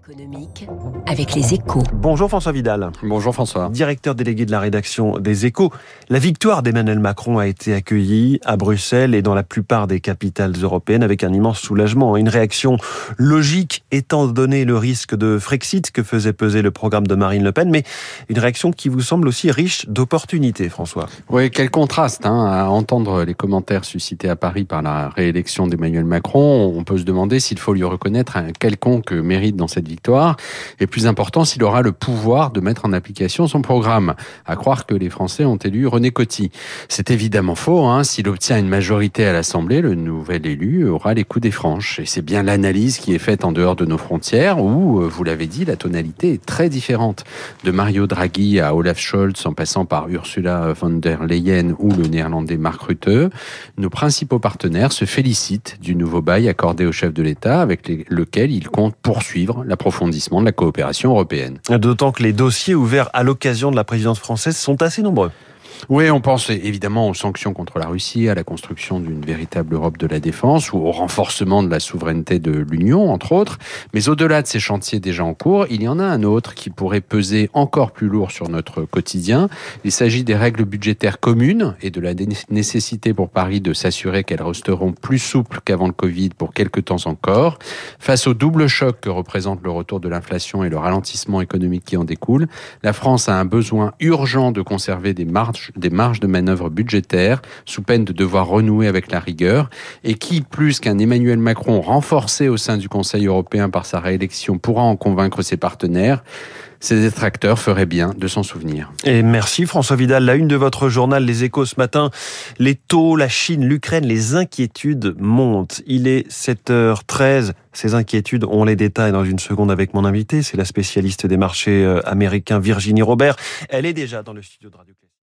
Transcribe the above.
économique avec les échos. Bonjour François Vidal. Bonjour François. Directeur délégué de la rédaction des échos. La victoire d'Emmanuel Macron a été accueillie à Bruxelles et dans la plupart des capitales européennes avec un immense soulagement. Une réaction logique étant donné le risque de Frexit que faisait peser le programme de Marine Le Pen, mais une réaction qui vous semble aussi riche d'opportunités, François. Oui, quel contraste hein, à entendre les commentaires suscités à Paris par la réélection d'Emmanuel Macron. On peut se demander s'il faut lui reconnaître un quelconque mérite dans cette victoire, et plus important, s'il aura le pouvoir de mettre en application son programme. À croire que les Français ont élu René Coty. C'est évidemment faux. Hein. S'il obtient une majorité à l'Assemblée, le nouvel élu aura les coups des franches. Et c'est bien l'analyse qui est faite en dehors de nos frontières, où, euh, vous l'avez dit, la tonalité est très différente. De Mario Draghi à Olaf Scholz, en passant par Ursula von der Leyen ou le néerlandais Mark Rutte, nos principaux partenaires se félicitent du nouveau bail accordé au chef de l'État, avec lequel ils comptent poursuivre l'approfondissement de la coopération européenne. D'autant que les dossiers ouverts à l'occasion de la présidence française sont assez nombreux. Oui, on pense évidemment aux sanctions contre la Russie, à la construction d'une véritable Europe de la défense ou au renforcement de la souveraineté de l'Union, entre autres. Mais au-delà de ces chantiers déjà en cours, il y en a un autre qui pourrait peser encore plus lourd sur notre quotidien. Il s'agit des règles budgétaires communes et de la nécessité pour Paris de s'assurer qu'elles resteront plus souples qu'avant le Covid pour quelques temps encore. Face au double choc que représente le retour de l'inflation et le ralentissement économique qui en découle, la France a un besoin urgent de conserver des marges des marges de manœuvre budgétaires sous peine de devoir renouer avec la rigueur et qui, plus qu'un Emmanuel Macron renforcé au sein du Conseil européen par sa réélection, pourra en convaincre ses partenaires ses détracteurs feraient bien de s'en souvenir. Et merci François Vidal. La une de votre journal Les Échos ce matin. Les taux, la Chine, l'Ukraine, les inquiétudes montent. Il est 7h13. Ces inquiétudes, on les détaille dans une seconde avec mon invité. C'est la spécialiste des marchés euh, américains Virginie Robert. Elle est déjà dans le studio de Radio